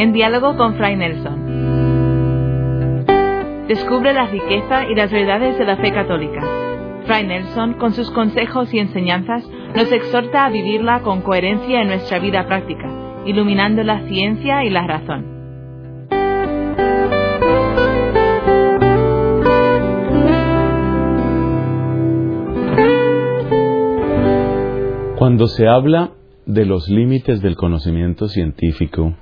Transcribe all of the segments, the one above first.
en diálogo con Fray Nelson. Descubre la riqueza y las verdades de la fe católica. Fray Nelson, con sus consejos y enseñanzas, nos exhorta a vivirla con coherencia en nuestra vida práctica, iluminando la ciencia y la razón. Cuando se habla de los límites del conocimiento científico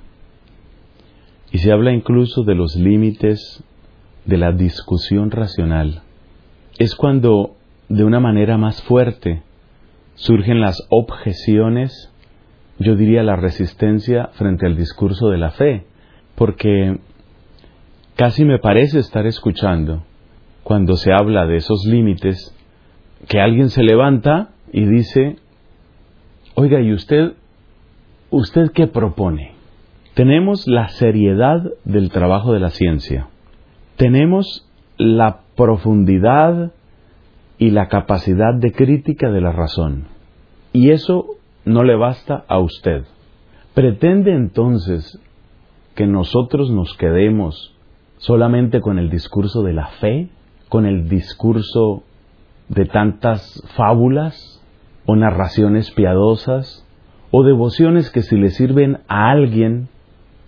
y se habla incluso de los límites de la discusión racional, es cuando de una manera más fuerte surgen las objeciones, yo diría la resistencia frente al discurso de la fe, porque casi me parece estar escuchando cuando se habla de esos límites que alguien se levanta y dice, oiga, ¿y usted, usted qué propone? Tenemos la seriedad del trabajo de la ciencia, tenemos la profundidad y la capacidad de crítica de la razón. Y eso no le basta a usted. ¿Pretende entonces que nosotros nos quedemos solamente con el discurso de la fe, con el discurso de tantas fábulas o narraciones piadosas o devociones que si le sirven a alguien,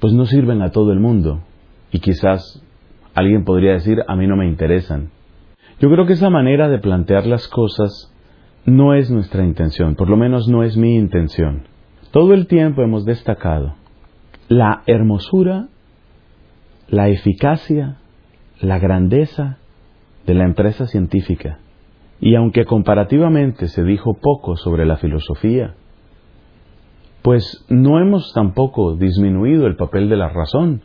pues no sirven a todo el mundo? Y quizás alguien podría decir, a mí no me interesan. Yo creo que esa manera de plantear las cosas no es nuestra intención, por lo menos no es mi intención. Todo el tiempo hemos destacado la hermosura, la eficacia, la grandeza de la empresa científica. Y aunque comparativamente se dijo poco sobre la filosofía, pues no hemos tampoco disminuido el papel de la razón.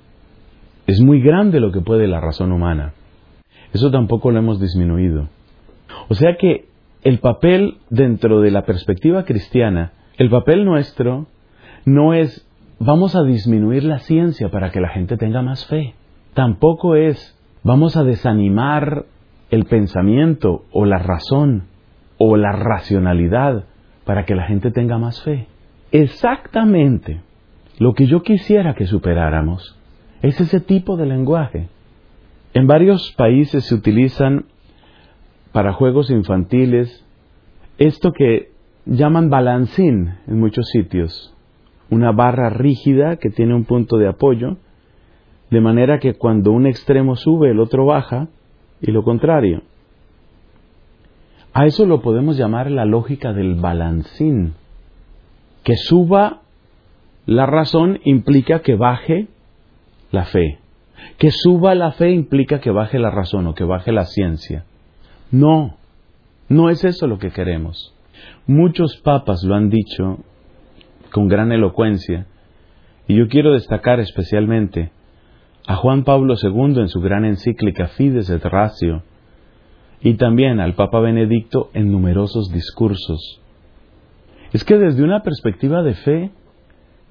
Es muy grande lo que puede la razón humana. Eso tampoco lo hemos disminuido. O sea que el papel dentro de la perspectiva cristiana, el papel nuestro no es vamos a disminuir la ciencia para que la gente tenga más fe. Tampoco es vamos a desanimar el pensamiento o la razón o la racionalidad para que la gente tenga más fe. Exactamente lo que yo quisiera que superáramos es ese tipo de lenguaje. En varios países se utilizan para juegos infantiles esto que llaman balancín en muchos sitios, una barra rígida que tiene un punto de apoyo, de manera que cuando un extremo sube el otro baja y lo contrario. A eso lo podemos llamar la lógica del balancín. Que suba la razón implica que baje la fe. Que suba la fe implica que baje la razón o que baje la ciencia. No, no es eso lo que queremos. Muchos papas lo han dicho con gran elocuencia, y yo quiero destacar especialmente a Juan Pablo II en su gran encíclica Fides et Ratio, y también al Papa Benedicto en numerosos discursos. Es que desde una perspectiva de fe,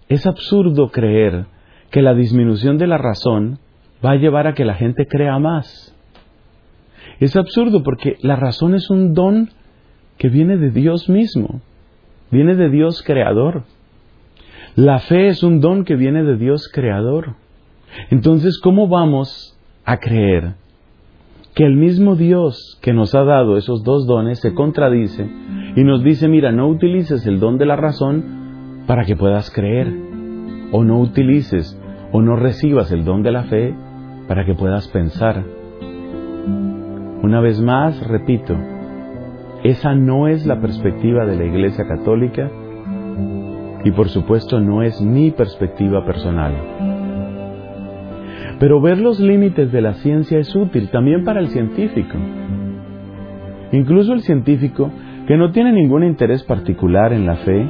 es absurdo creer que la disminución de la razón va a llevar a que la gente crea más. Es absurdo porque la razón es un don que viene de Dios mismo, viene de Dios creador. La fe es un don que viene de Dios creador. Entonces, ¿cómo vamos a creer que el mismo Dios que nos ha dado esos dos dones se contradice y nos dice, mira, no utilices el don de la razón para que puedas creer, o no utilices o no recibas el don de la fe para que puedas pensar. Una vez más, repito, esa no es la perspectiva de la Iglesia Católica y por supuesto no es mi perspectiva personal. Pero ver los límites de la ciencia es útil también para el científico. Incluso el científico que no tiene ningún interés particular en la fe,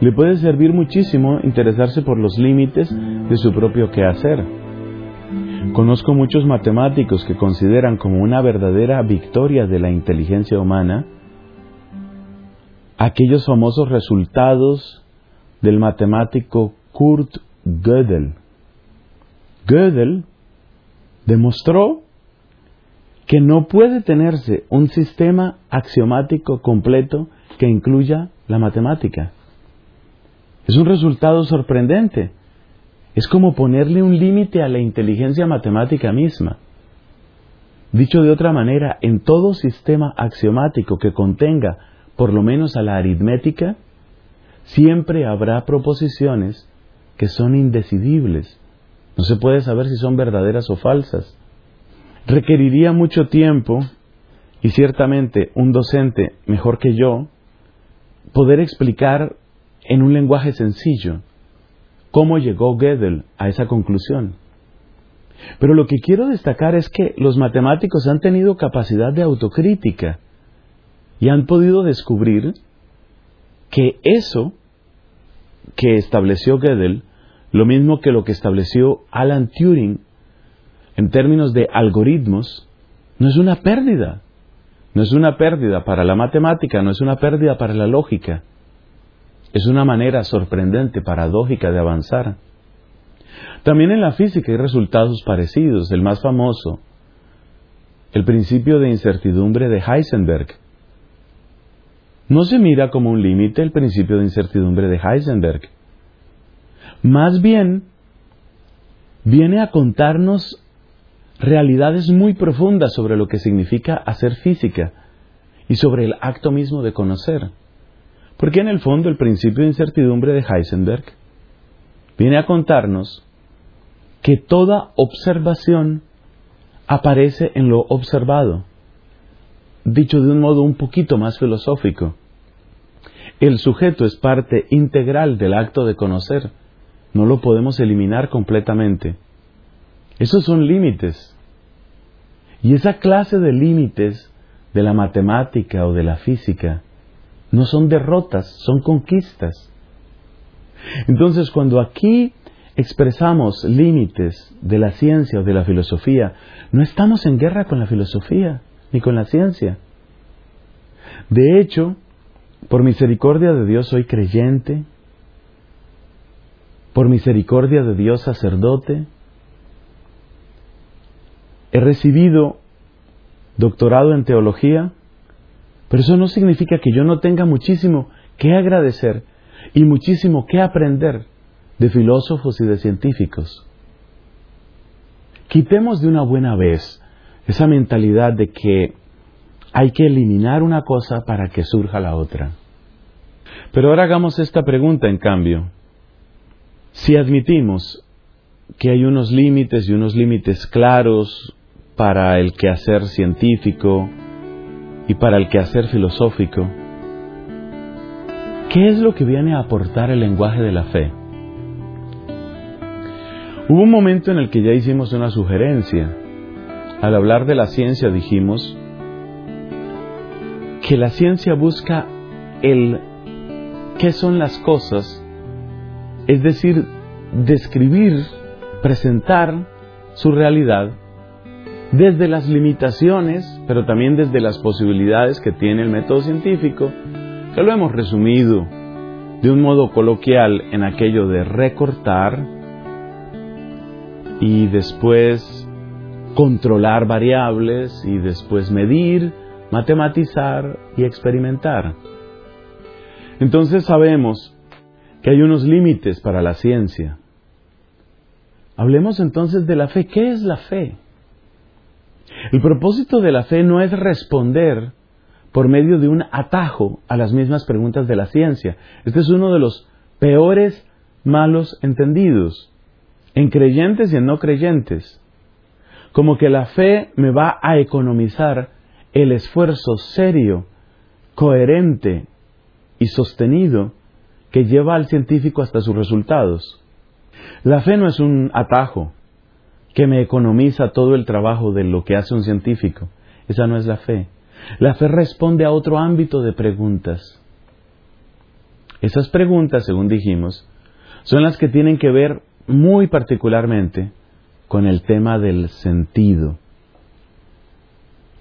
le puede servir muchísimo interesarse por los límites de su propio quehacer. Conozco muchos matemáticos que consideran como una verdadera victoria de la inteligencia humana aquellos famosos resultados del matemático Kurt Gödel. Gödel demostró que no puede tenerse un sistema axiomático completo que incluya la matemática. Es un resultado sorprendente Es como ponerle un límite a la inteligencia matemática misma. Dicho de otra manera, en todo sistema axiomático que contenga por lo menos a la aritmética, siempre habrá proposiciones que son indecidibles. No se puede saber si son verdaderas o falsas. Requeriría mucho tiempo y ciertamente un docente mejor que yo poder explicar en un lenguaje sencillo cómo llegó Gödel a esa conclusión. Pero lo que quiero destacar es que los matemáticos han tenido capacidad de autocrítica y han podido descubrir que eso que estableció Gödel, lo mismo que lo que estableció Alan Turing en términos de algoritmos, no es una pérdida. No es una pérdida para la matemática, no es una pérdida para la lógica. Es una manera sorprendente, paradójica de avanzar. También en la física hay resultados parecidos. El más famoso, el principio de incertidumbre de Heisenberg. No se mira como un límite el principio de incertidumbre de Heisenberg. Más bien, viene a contarnos realidades muy profundas sobre lo que significa hacer física y sobre el acto mismo de conocer. Porque en el fondo el principio de incertidumbre de Heisenberg viene a contarnos que toda observación aparece en lo observado. Dicho de un modo un poquito más filosófico, el sujeto es parte integral del acto de conocer, no lo podemos eliminar completamente. Esos son límites. Y esa clase de límites de la matemática o de la física no son derrotas, son conquistas. Entonces, cuando aquí expresamos límites de la ciencia o de la filosofía, no estamos en guerra con la filosofía ni con la ciencia. De hecho, por misericordia de Dios soy creyente, por misericordia de Dios sacerdote, he recibido doctorado en teología, pero eso no significa que yo no tenga muchísimo que agradecer y muchísimo que aprender de filósofos y de científicos. Quitemos de una buena vez esa mentalidad de que hay que eliminar una cosa para que surja la otra. Pero ahora hagamos esta pregunta en cambio. Si admitimos que hay unos límites y unos límites claros para el quehacer científico, y para el quehacer filosófico, ¿qué es lo que viene a aportar el lenguaje de la fe? Hubo un momento en el que ya hicimos una sugerencia. Al hablar de la ciencia dijimos que la ciencia busca el qué son las cosas, es decir, describir, presentar su realidad desde las limitaciones, pero también desde las posibilidades que tiene el método científico, que lo hemos resumido de un modo coloquial en aquello de recortar y después controlar variables y después medir, matematizar y experimentar. Entonces sabemos que hay unos límites para la ciencia. Hablemos entonces de la fe. ¿Qué es la fe? El propósito de la fe no es responder por medio de un atajo a las mismas preguntas de la ciencia. Este es uno de los peores malos entendidos en creyentes y en no creyentes. Como que la fe me va a economizar el esfuerzo serio, coherente y sostenido que lleva al científico hasta sus resultados. La fe no es un atajo, que me economiza todo el trabajo de lo que hace un científico. Esa no es la fe. La fe responde a otro ámbito de preguntas. Esas preguntas, según dijimos, son las que tienen que ver muy particularmente con el tema del sentido.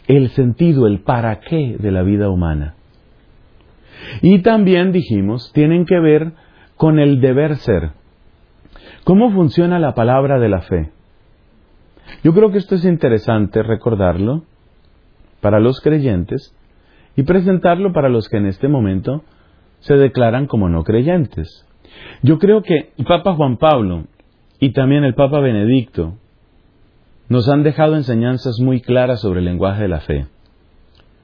El sentido, el para qué de la vida humana. Y también dijimos, tienen que ver con el deber ser. ¿Cómo funciona la palabra de la fe? Yo creo que esto es interesante recordarlo para los creyentes y presentarlo para los que en este momento se declaran como no creyentes. Yo creo que Papa Juan Pablo y también el Papa Benedicto nos han dejado enseñanzas muy claras sobre el lenguaje de la fe.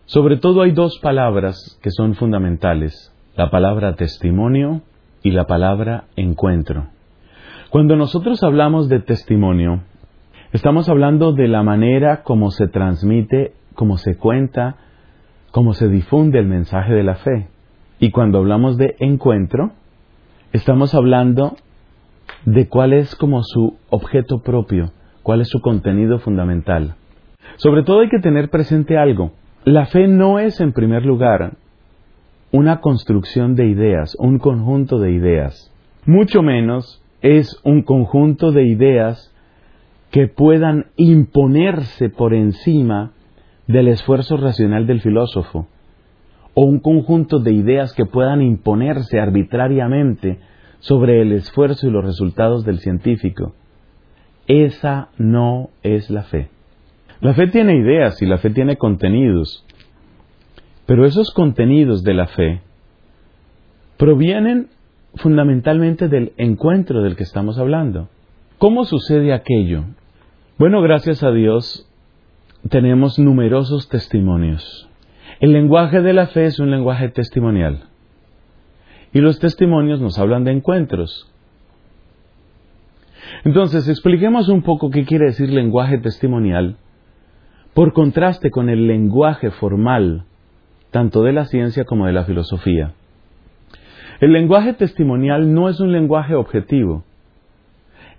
Sobre todo hay dos palabras que son fundamentales, la palabra testimonio y la palabra encuentro. Cuando nosotros hablamos de testimonio, estamos hablando de la manera como se transmite, como se cuenta, cómo se difunde el mensaje de la fe. Y cuando hablamos de encuentro, estamos hablando de cuál es como su objeto propio, cuál es su contenido fundamental. Sobre todo hay que tener presente algo. La fe no es en primer lugar una construcción de ideas, un conjunto de ideas. Mucho menos es un conjunto de ideas que puedan imponerse por encima del esfuerzo racional del filósofo, o un conjunto de ideas que puedan imponerse arbitrariamente sobre el esfuerzo y los resultados del científico. Esa no es la fe. La fe tiene ideas y la fe tiene contenidos, pero esos contenidos de la fe provienen fundamentalmente del encuentro del que estamos hablando. ¿Cómo sucede aquello? Bueno, gracias a Dios tenemos numerosos testimonios. El lenguaje de la fe es un lenguaje testimonial. Y los testimonios nos hablan de encuentros. Entonces, expliquemos un poco qué quiere decir lenguaje testimonial, por contraste con el lenguaje formal tanto de la ciencia como de la filosofía. El lenguaje testimonial no es un lenguaje objetivo.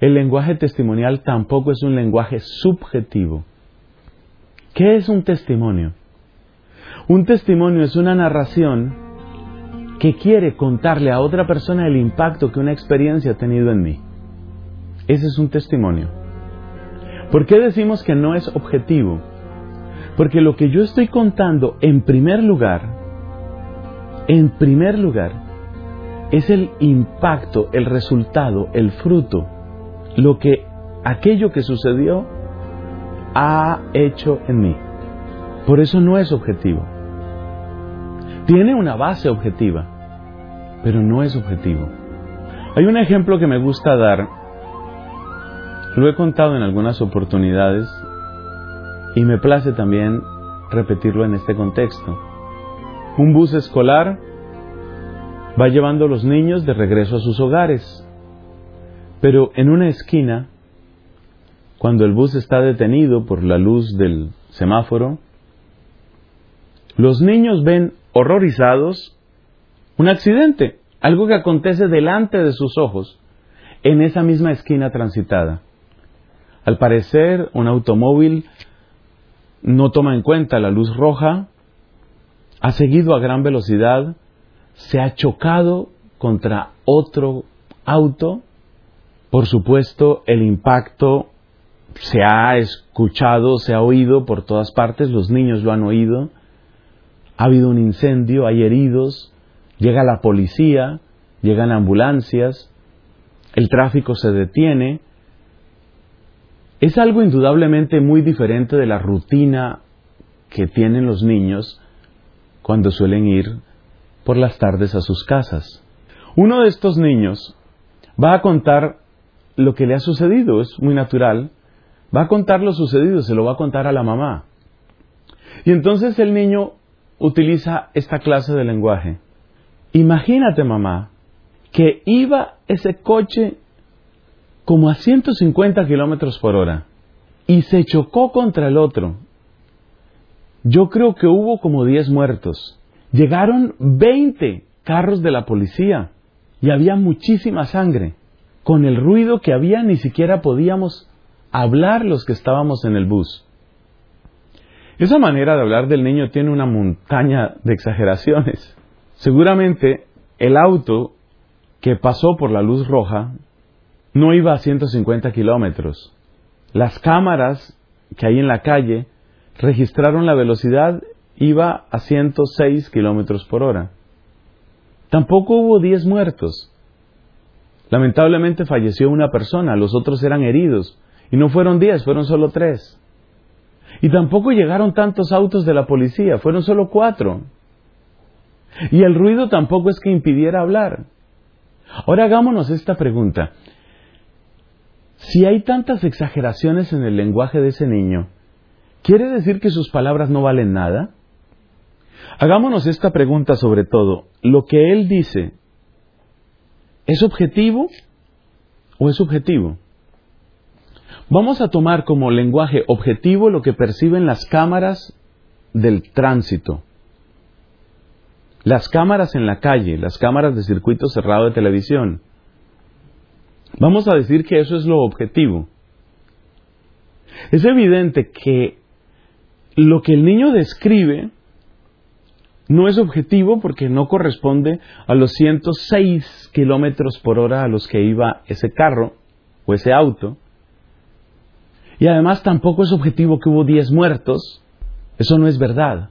El lenguaje testimonial tampoco es un lenguaje subjetivo. ¿Qué es un testimonio? Un testimonio es una narración que quiere contarle a otra persona el impacto que una experiencia ha tenido en mí. Ese es un testimonio. ¿Por qué decimos que no es objetivo? Porque lo que yo estoy contando en primer lugar, en primer lugar, es el impacto, el resultado, el fruto, lo que aquello que sucedió ha hecho en mí. Por eso no es objetivo. Tiene una base objetiva, pero no es objetivo. Hay un ejemplo que me gusta dar, lo he contado en algunas oportunidades y me place también repetirlo en este contexto. Un bus escolar va llevando a los niños de regreso a sus hogares, pero en una esquina, cuando el bus está detenido por la luz del semáforo, los niños ven horrorizados un accidente, algo que acontece delante de sus ojos, en esa misma esquina transitada. Al parecer, un automóvil no toma en cuenta la luz roja, ha seguido a gran velocidad, se ha chocado contra otro auto, por supuesto el impacto se ha escuchado, se ha oído por todas partes, los niños lo han oído, ha habido un incendio, hay heridos, llega la policía, llegan ambulancias, el tráfico se detiene, es algo indudablemente muy diferente de la rutina que tienen los niños cuando suelen ir por las tardes a sus casas. Uno de estos niños va a contar lo que le ha sucedido, es muy natural, va a contar lo sucedido, se lo va a contar a la mamá. Y entonces el niño utiliza esta clase de lenguaje. Imagínate, mamá, que iba ese coche como a 150 kilómetros por hora y se chocó contra el otro. Yo creo que hubo como 10 muertos. Llegaron 20 carros de la policía y había muchísima sangre. Con el ruido que había ni siquiera podíamos hablar los que estábamos en el bus. Esa manera de hablar del niño tiene una montaña de exageraciones. Seguramente el auto que pasó por la luz roja no iba a 150 kilómetros. Las cámaras que hay en la calle registraron la velocidad iba a 106 kilómetros por hora. Tampoco hubo 10 muertos. Lamentablemente falleció una persona, los otros eran heridos. Y no fueron 10, fueron solo 3. Y tampoco llegaron tantos autos de la policía, fueron solo 4. Y el ruido tampoco es que impidiera hablar. Ahora hagámonos esta pregunta. Si hay tantas exageraciones en el lenguaje de ese niño, ¿quiere decir que sus palabras no valen nada? Hagámonos esta pregunta sobre todo. ¿Lo que él dice es objetivo o es subjetivo? Vamos a tomar como lenguaje objetivo lo que perciben las cámaras del tránsito. Las cámaras en la calle, las cámaras de circuito cerrado de televisión. Vamos a decir que eso es lo objetivo. Es evidente que lo que el niño describe no es objetivo porque no corresponde a los 106 kilómetros por hora a los que iba ese carro o ese auto. Y además tampoco es objetivo que hubo 10 muertos. Eso no es verdad.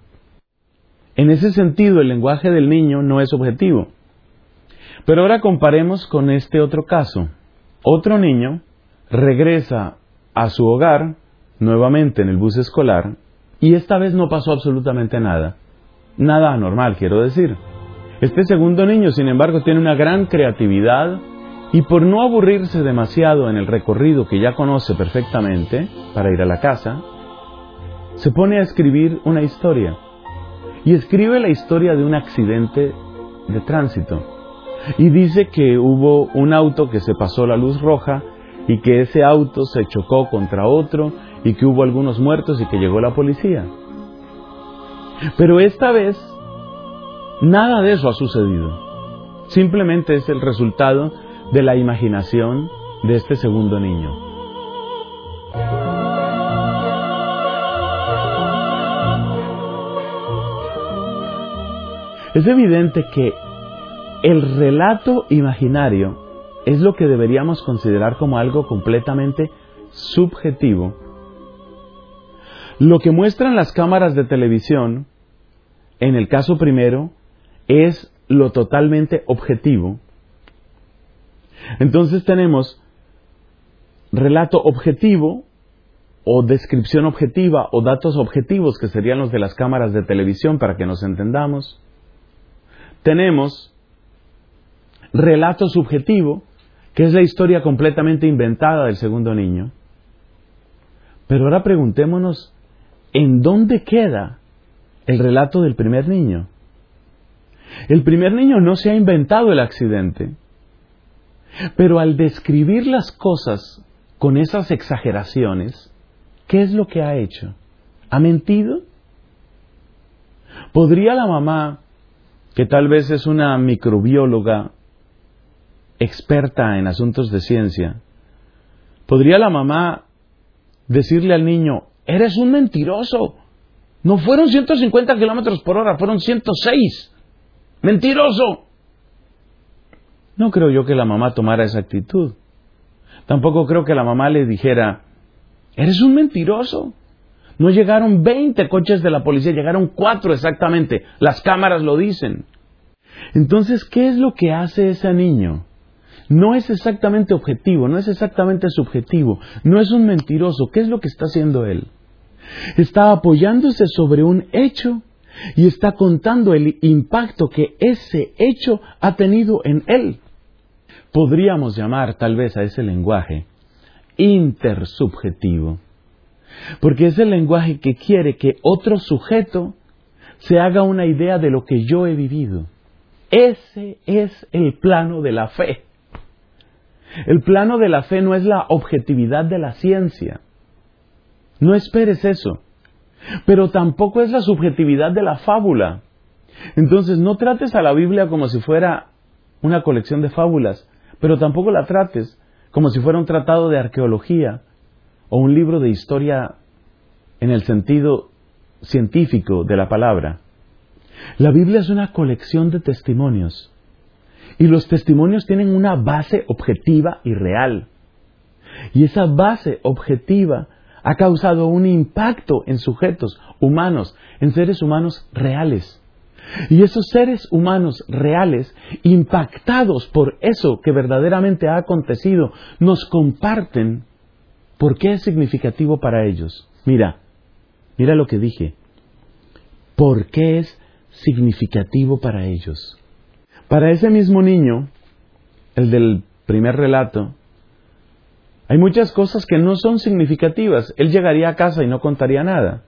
En ese sentido, el lenguaje del niño no es objetivo. Pero ahora comparemos con este otro caso. Otro niño regresa a su hogar nuevamente en el bus escolar y esta vez no pasó absolutamente nada. Nada anormal, quiero decir. Este segundo niño, sin embargo, tiene una gran creatividad y por no aburrirse demasiado en el recorrido que ya conoce perfectamente para ir a la casa, se pone a escribir una historia. Y escribe la historia de un accidente de tránsito. Y dice que hubo un auto que se pasó la luz roja y que ese auto se chocó contra otro y que hubo algunos muertos y que llegó la policía. Pero esta vez nada de eso ha sucedido. Simplemente es el resultado de la imaginación de este segundo niño. Es evidente que el relato imaginario es lo que deberíamos considerar como algo completamente subjetivo. Lo que muestran las cámaras de televisión, en el caso primero, es lo totalmente objetivo. Entonces tenemos relato objetivo o descripción objetiva o datos objetivos que serían los de las cámaras de televisión para que nos entendamos. Tenemos relato subjetivo, que es la historia completamente inventada del segundo niño. Pero ahora preguntémonos, ¿en dónde queda el relato del primer niño? El primer niño no se ha inventado el accidente, pero al describir las cosas con esas exageraciones, ¿qué es lo que ha hecho? ¿Ha mentido? ¿Podría la mamá, que tal vez es una microbióloga experta en asuntos de ciencia, podría la mamá decirle al niño, eres un mentiroso, no fueron 150 kilómetros por hora, fueron 106. Mentiroso. No creo yo que la mamá tomara esa actitud. Tampoco creo que la mamá le dijera, eres un mentiroso. No llegaron 20 coches de la policía, llegaron cuatro exactamente. Las cámaras lo dicen. Entonces, ¿qué es lo que hace ese niño? No es exactamente objetivo, no es exactamente subjetivo, no es un mentiroso. ¿Qué es lo que está haciendo él? Está apoyándose sobre un hecho y está contando el impacto que ese hecho ha tenido en él podríamos llamar tal vez a ese lenguaje intersubjetivo. Porque es el lenguaje que quiere que otro sujeto se haga una idea de lo que yo he vivido. Ese es el plano de la fe. El plano de la fe no es la objetividad de la ciencia. No esperes eso. Pero tampoco es la subjetividad de la fábula. Entonces no trates a la Biblia como si fuera una colección de fábulas, pero tampoco la trates como si fuera un tratado de arqueología o un libro de historia en el sentido científico de la palabra. La Biblia es una colección de testimonios y los testimonios tienen una base objetiva y real. Y esa base objetiva ha causado un impacto en sujetos humanos, en seres humanos reales. Y esos seres humanos reales, impactados por eso que verdaderamente ha acontecido, nos comparten por qué es significativo para ellos. Mira, mira lo que dije. ¿Por qué es significativo para ellos? Para ese mismo niño, el del primer relato, Hay muchas cosas que no son significativas. Él llegaría a casa y no contaría nada.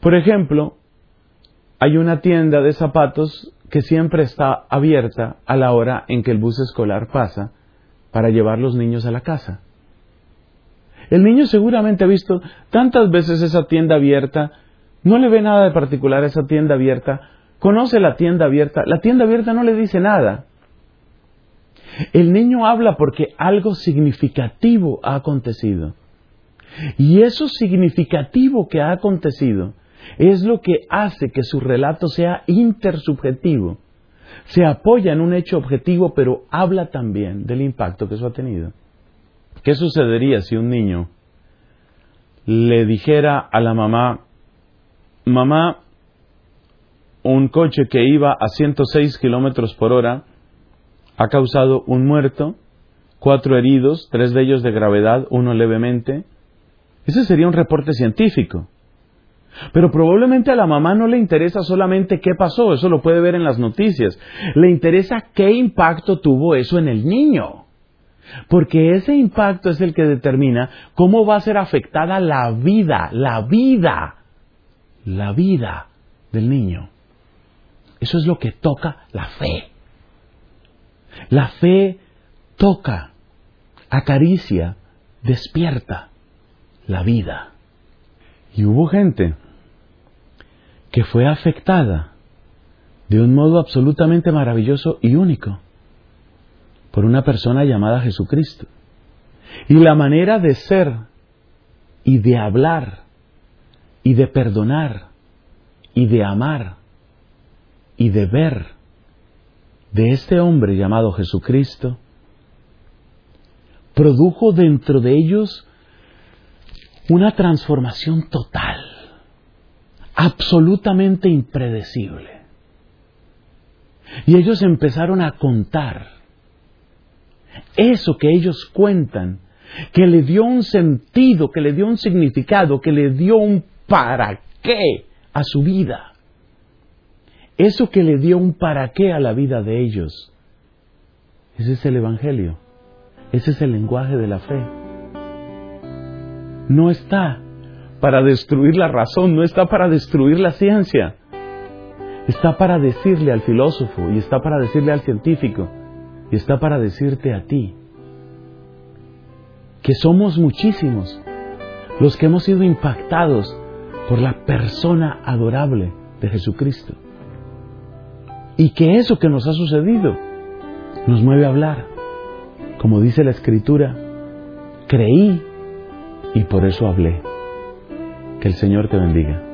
Por ejemplo, hay una tienda de zapatos que siempre está abierta a la hora en que el bus escolar pasa para llevar los niños a la casa. El niño seguramente ha visto tantas veces esa tienda abierta, no le ve nada de particular a esa tienda abierta, conoce la tienda abierta, la tienda abierta no le dice nada. El niño habla porque algo significativo ha acontecido. Y eso significativo que ha acontecido es lo que hace que su relato sea intersubjetivo. Se apoya en un hecho objetivo, pero habla también del impacto que eso ha tenido. ¿Qué sucedería si un niño le dijera a la mamá, mamá, un coche que iba a 106 kilómetros por hora ha causado un muerto, cuatro heridos, tres de ellos de gravedad, uno levemente. Ese sería un reporte científico. Pero probablemente a la mamá no le interesa solamente qué pasó, eso lo puede ver en las noticias. Le interesa qué impacto tuvo eso en el niño. Porque ese impacto es el que determina cómo va a ser afectada la vida, la vida, la vida del niño. Eso es lo que toca la fe. La fe toca, acaricia, despierta la vida. Y hubo gente que fue afectada de un modo absolutamente maravilloso y único por una persona llamada Jesucristo. Y la manera de ser y de hablar y de perdonar y de amar y de ver de este hombre llamado Jesucristo produjo dentro de ellos una transformación total, absolutamente impredecible. Y ellos empezaron a contar eso que ellos cuentan, que le dio un sentido, que le dio un significado, que le dio un para qué a su vida. Eso que le dio un para qué a la vida de ellos. Ese es el Evangelio. Ese es el lenguaje de la fe. No está para destruir la razón, no está para destruir la ciencia. Está para decirle al filósofo y está para decirle al científico y está para decirte a ti que somos muchísimos los que hemos sido impactados por la persona adorable de Jesucristo. Y que eso que nos ha sucedido nos mueve a hablar. Como dice la escritura, creí y por eso hablé. Que el Señor te bendiga.